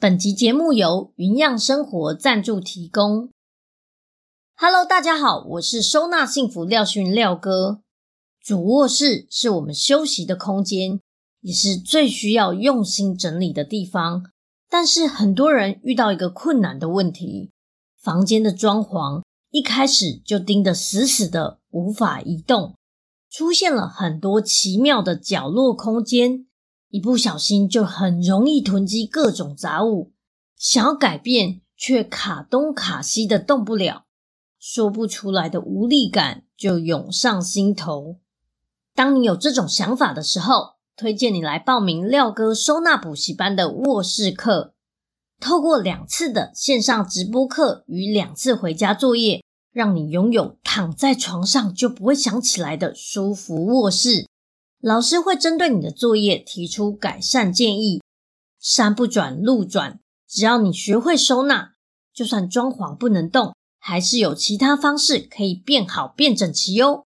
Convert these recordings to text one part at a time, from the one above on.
本集节目由云样生活赞助提供。Hello，大家好，我是收纳幸福廖星云廖哥。主卧室是我们休息的空间，也是最需要用心整理的地方。但是很多人遇到一个困难的问题：房间的装潢一开始就钉得死死的，无法移动，出现了很多奇妙的角落空间。一不小心就很容易囤积各种杂物，想要改变却卡东卡西的动不了，说不出来的无力感就涌上心头。当你有这种想法的时候，推荐你来报名廖哥收纳补习班的卧室课，透过两次的线上直播课与两次回家作业，让你拥有躺在床上就不会想起来的舒服卧室。老师会针对你的作业提出改善建议，山不转路转，只要你学会收纳，就算装潢不能动，还是有其他方式可以变好变整齐哟。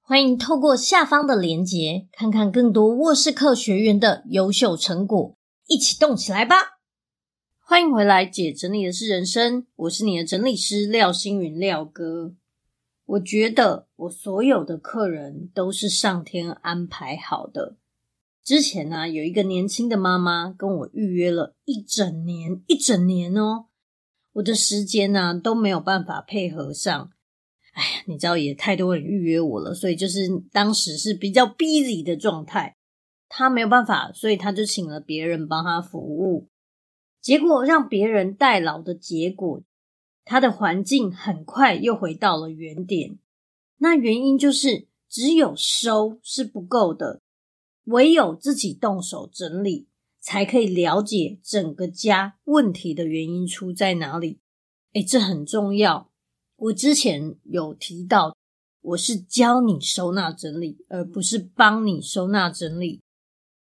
欢迎透过下方的链接，看看更多卧室课学员的优秀成果，一起动起来吧！欢迎回来，姐整理的是人生，我是你的整理师廖星云廖哥。我觉得我所有的客人都是上天安排好的。之前呢，有一个年轻的妈妈跟我预约了一整年，一整年哦，我的时间呢都没有办法配合上。哎呀，你知道也太多人预约我了，所以就是当时是比较 busy 的状态。他没有办法，所以他就请了别人帮他服务，结果让别人代劳的结果。他的环境很快又回到了原点，那原因就是只有收是不够的，唯有自己动手整理，才可以了解整个家问题的原因出在哪里。诶，这很重要。我之前有提到，我是教你收纳整理，而不是帮你收纳整理。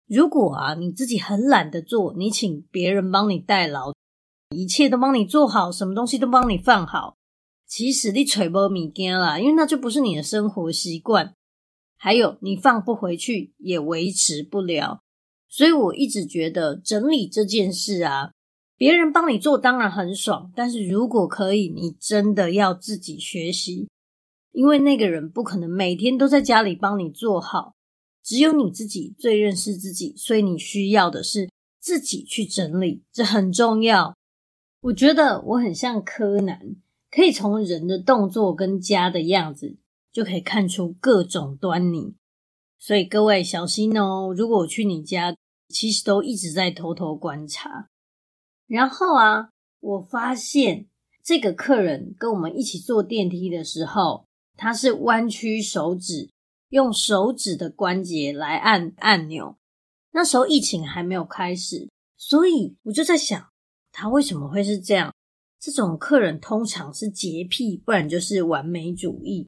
如果啊，你自己很懒得做，你请别人帮你代劳。一切都帮你做好，什么东西都帮你放好。其实你揣无物件啦，因为那就不是你的生活习惯。还有，你放不回去也维持不了。所以我一直觉得整理这件事啊，别人帮你做当然很爽，但是如果可以，你真的要自己学习，因为那个人不可能每天都在家里帮你做好。只有你自己最认识自己，所以你需要的是自己去整理，这很重要。我觉得我很像柯南，可以从人的动作跟家的样子就可以看出各种端倪。所以各位小心哦！如果我去你家，其实都一直在偷偷观察。然后啊，我发现这个客人跟我们一起坐电梯的时候，他是弯曲手指，用手指的关节来按按钮。那时候疫情还没有开始，所以我就在想。他为什么会是这样？这种客人通常是洁癖，不然就是完美主义。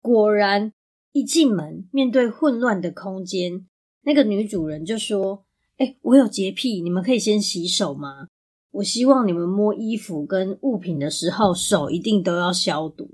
果然，一进门面对混乱的空间，那个女主人就说：“哎，我有洁癖，你们可以先洗手吗？我希望你们摸衣服跟物品的时候，手一定都要消毒。”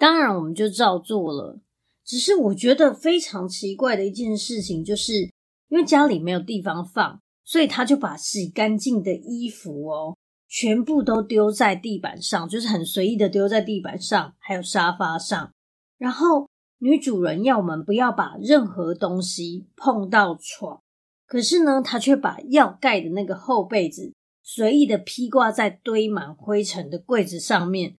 当然，我们就照做了。只是我觉得非常奇怪的一件事情，就是因为家里没有地方放。所以他就把洗干净的衣服哦，全部都丢在地板上，就是很随意的丢在地板上，还有沙发上。然后女主人要我们不要把任何东西碰到床，可是呢，他却把要盖的那个厚被子随意的披挂在堆满灰尘的柜子上面。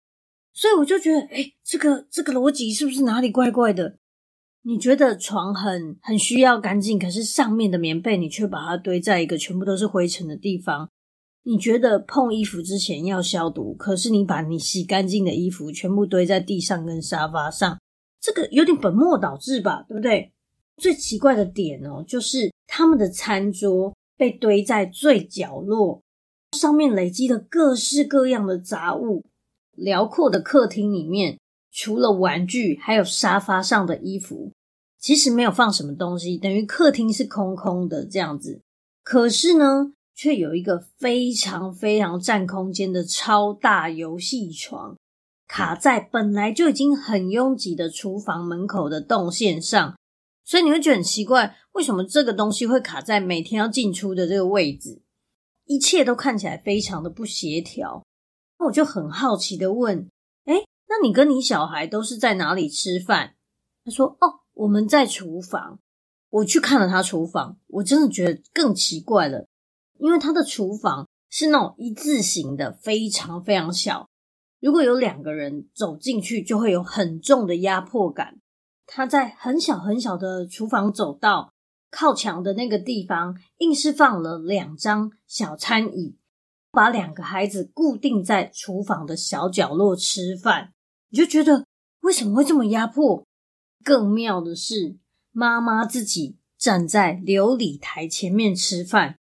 所以我就觉得，诶，这个这个逻辑是不是哪里怪怪的？你觉得床很很需要干净，可是上面的棉被你却把它堆在一个全部都是灰尘的地方。你觉得碰衣服之前要消毒，可是你把你洗干净的衣服全部堆在地上跟沙发上，这个有点本末倒置吧，对不对？最奇怪的点哦，就是他们的餐桌被堆在最角落，上面累积了各式各样的杂物。辽阔的客厅里面，除了玩具，还有沙发上的衣服，其实没有放什么东西，等于客厅是空空的这样子。可是呢，却有一个非常非常占空间的超大游戏床，卡在本来就已经很拥挤的厨房门口的动线上。所以你会觉得很奇怪，为什么这个东西会卡在每天要进出的这个位置？一切都看起来非常的不协调。那我就很好奇的问：“诶，那你跟你小孩都是在哪里吃饭？”他说：“哦，我们在厨房。”我去看了他厨房，我真的觉得更奇怪了，因为他的厨房是那种一字形的，非常非常小。如果有两个人走进去，就会有很重的压迫感。他在很小很小的厨房走道靠墙的那个地方，硬是放了两张小餐椅，把两个孩子固定在厨房的小角落吃饭。你就觉得为什么会这么压迫？更妙的是，妈妈自己站在琉璃台前面吃饭，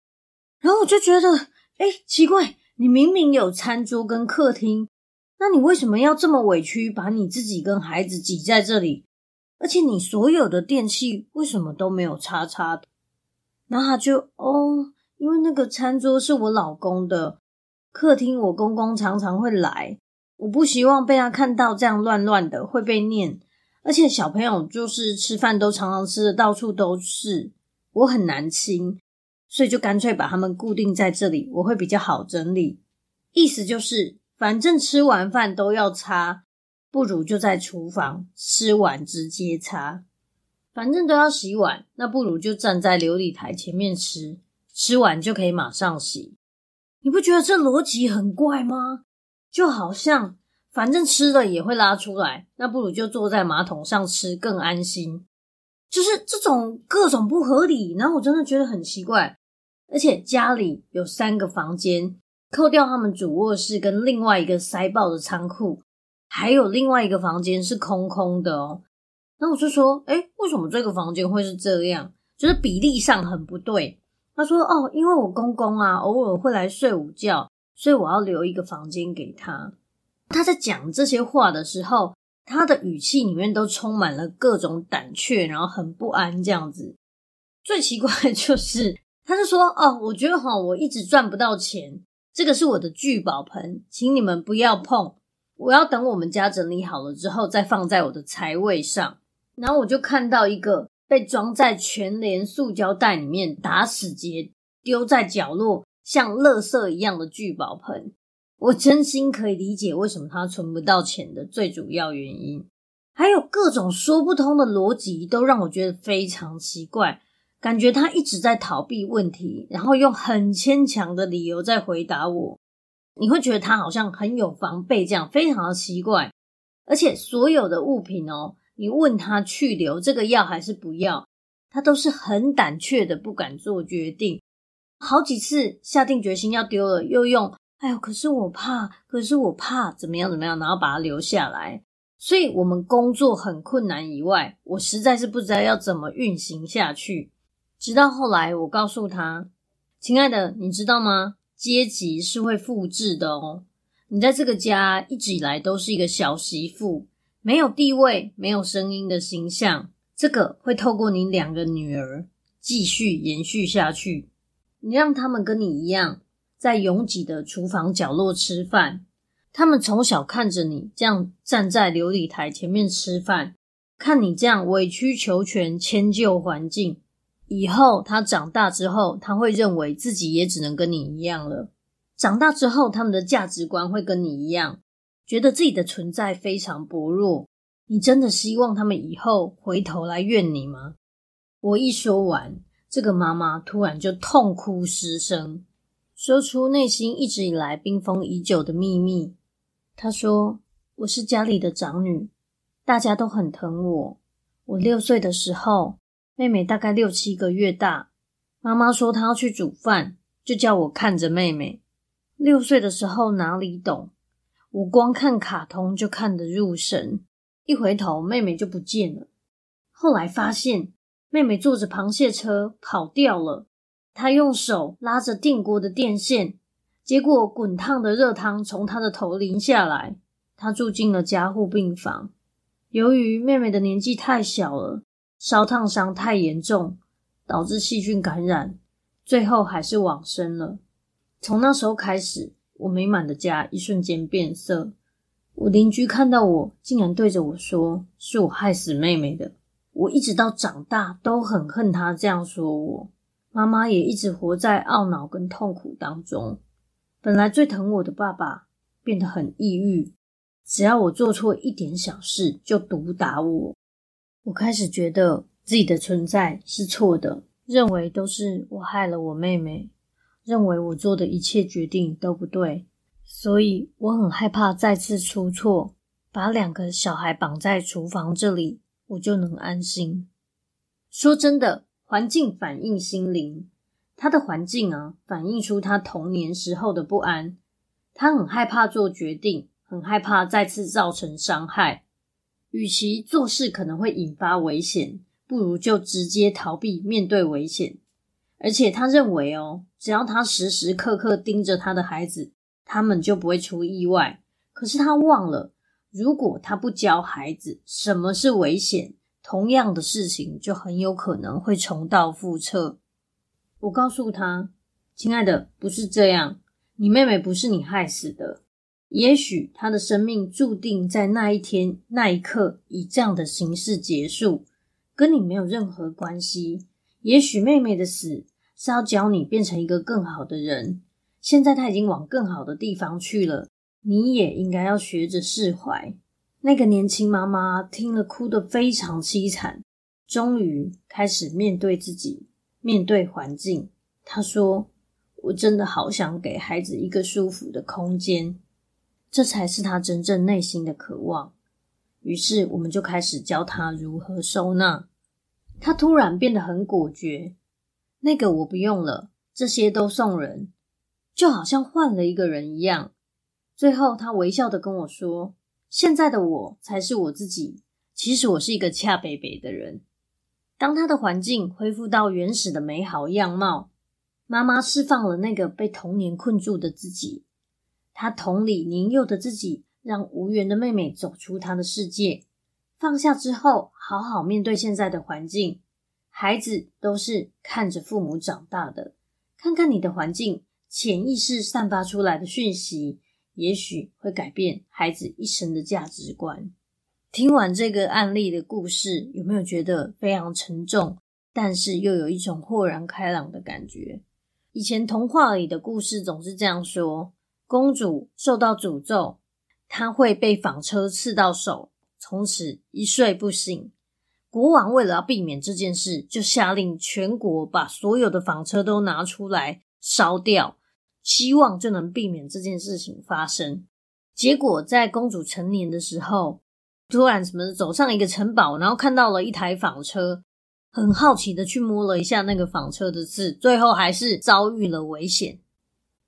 然后我就觉得，哎，奇怪，你明明有餐桌跟客厅，那你为什么要这么委屈，把你自己跟孩子挤在这里？而且你所有的电器为什么都没有插插的？然后他就哦，因为那个餐桌是我老公的，客厅我公公常常会来，我不希望被他看到这样乱乱的会被念。而且小朋友就是吃饭都常常吃的到处都是，我很难清，所以就干脆把他们固定在这里，我会比较好整理。意思就是，反正吃完饭都要擦。不如就在厨房吃完直接擦，反正都要洗碗，那不如就站在琉璃台前面吃，吃完就可以马上洗。你不觉得这逻辑很怪吗？就好像反正吃了也会拉出来，那不如就坐在马桶上吃更安心。就是这种各种不合理，然后我真的觉得很奇怪。而且家里有三个房间，扣掉他们主卧室跟另外一个塞爆的仓库。还有另外一个房间是空空的哦，那我就说，诶，为什么这个房间会是这样？就是比例上很不对。他说，哦，因为我公公啊，偶尔会来睡午觉，所以我要留一个房间给他。他在讲这些话的时候，他的语气里面都充满了各种胆怯，然后很不安这样子。最奇怪的就是，他就说，哦，我觉得哈，我一直赚不到钱，这个是我的聚宝盆，请你们不要碰。我要等我们家整理好了之后，再放在我的财位上。然后我就看到一个被装在全连塑胶袋里面，打死结丢在角落，像垃圾一样的聚宝盆。我真心可以理解为什么他存不到钱的最主要原因，还有各种说不通的逻辑，都让我觉得非常奇怪。感觉他一直在逃避问题，然后用很牵强的理由在回答我。你会觉得他好像很有防备，这样非常的奇怪。而且所有的物品哦，你问他去留这个要还是不要，他都是很胆怯的，不敢做决定。好几次下定决心要丢了，又用“哎呦，可是我怕，可是我怕怎么样怎么样”，然后把它留下来。所以我们工作很困难以外，我实在是不知道要怎么运行下去。直到后来，我告诉他：“亲爱的，你知道吗？”阶级是会复制的哦。你在这个家一直以来都是一个小媳妇，没有地位、没有声音的形象。这个会透过你两个女儿继续延续下去。你让他们跟你一样，在拥挤的厨房角落吃饭。他们从小看着你这样站在琉璃台前面吃饭，看你这样委曲求全、迁就环境。以后他长大之后，他会认为自己也只能跟你一样了。长大之后，他们的价值观会跟你一样，觉得自己的存在非常薄弱。你真的希望他们以后回头来怨你吗？我一说完，这个妈妈突然就痛哭失声，说出内心一直以来冰封已久的秘密。她说：“我是家里的长女，大家都很疼我。我六岁的时候。”妹妹大概六七个月大，妈妈说她要去煮饭，就叫我看着妹妹。六岁的时候哪里懂，我光看卡通就看得入神，一回头妹妹就不见了。后来发现妹妹坐着螃蟹车跑掉了，她用手拉着电锅的电线，结果滚烫的热汤从她的头淋下来，她住进了加护病房。由于妹妹的年纪太小了，烧烫伤太严重，导致细菌感染，最后还是往生了。从那时候开始，我美满的家一瞬间变色。我邻居看到我，竟然对着我说：“是我害死妹妹的。”我一直到长大都很恨他这样说我。妈妈也一直活在懊恼跟痛苦当中。本来最疼我的爸爸变得很抑郁，只要我做错一点小事就毒打我。我开始觉得自己的存在是错的，认为都是我害了我妹妹，认为我做的一切决定都不对，所以我很害怕再次出错，把两个小孩绑在厨房这里，我就能安心。说真的，环境反映心灵。他的环境啊，反映出他童年时候的不安。他很害怕做决定，很害怕再次造成伤害。与其做事可能会引发危险，不如就直接逃避面对危险。而且他认为哦，只要他时时刻刻盯着他的孩子，他们就不会出意外。可是他忘了，如果他不教孩子什么是危险，同样的事情就很有可能会重蹈覆辙。我告诉他：“亲爱的，不是这样，你妹妹不是你害死的。也许她的生命注定在那一天、那一刻以这样的形式结束，跟你没有任何关系。也许妹妹的死是要教你变成一个更好的人。现在她已经往更好的地方去了，你也应该要学着释怀。”那个年轻妈妈听了，哭得非常凄惨，终于开始面对自己。面对环境，她说：“我真的好想给孩子一个舒服的空间，这才是他真正内心的渴望。”于是，我们就开始教他如何收纳。他突然变得很果决，那个我不用了，这些都送人，就好像换了一个人一样。最后，他微笑的跟我说：“现在的我才是我自己，其实我是一个恰北北的人。”当他的环境恢复到原始的美好样貌，妈妈释放了那个被童年困住的自己。她同理年幼的自己，让无缘的妹妹走出她的世界。放下之后，好好面对现在的环境。孩子都是看着父母长大的。看看你的环境，潜意识散发出来的讯息，也许会改变孩子一生的价值观。听完这个案例的故事，有没有觉得非常沉重，但是又有一种豁然开朗的感觉？以前童话里的故事总是这样说：公主受到诅咒，她会被纺车刺到手，从此一睡不醒。国王为了要避免这件事，就下令全国把所有的纺车都拿出来烧掉，希望就能避免这件事情发生。结果在公主成年的时候，突然，什么走上一个城堡，然后看到了一台纺车，很好奇的去摸了一下那个纺车的字，最后还是遭遇了危险。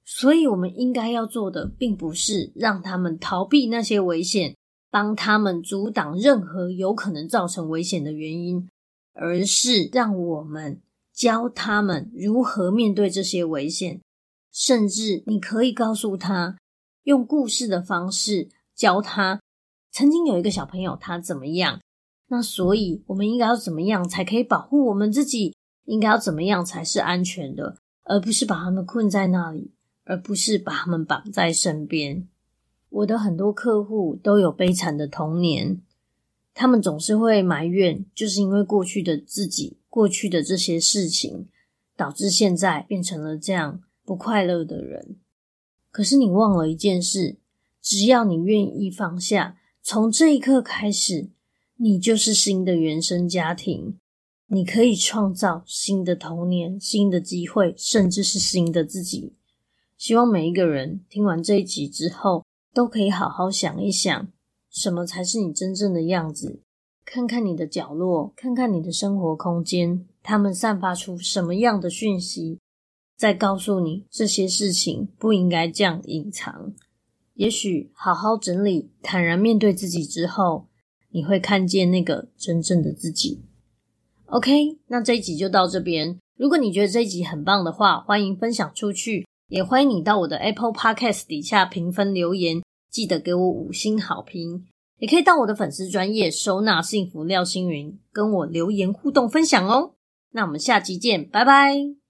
所以，我们应该要做的，并不是让他们逃避那些危险，帮他们阻挡任何有可能造成危险的原因，而是让我们教他们如何面对这些危险。甚至，你可以告诉他，用故事的方式教他。曾经有一个小朋友，他怎么样？那所以我们应该要怎么样才可以保护我们自己？应该要怎么样才是安全的？而不是把他们困在那里，而不是把他们绑在身边。我的很多客户都有悲惨的童年，他们总是会埋怨，就是因为过去的自己，过去的这些事情，导致现在变成了这样不快乐的人。可是你忘了一件事，只要你愿意放下。从这一刻开始，你就是新的原生家庭，你可以创造新的童年、新的机会，甚至是新的自己。希望每一个人听完这一集之后，都可以好好想一想，什么才是你真正的样子？看看你的角落，看看你的生活空间，他们散发出什么样的讯息，再告诉你这些事情不应该这样隐藏。也许好好整理、坦然面对自己之后，你会看见那个真正的自己。OK，那这一集就到这边。如果你觉得这一集很棒的话，欢迎分享出去，也欢迎你到我的 Apple Podcast 底下评分留言，记得给我五星好评。也可以到我的粉丝专业收纳幸福廖星云，跟我留言互动分享哦。那我们下期见，拜拜。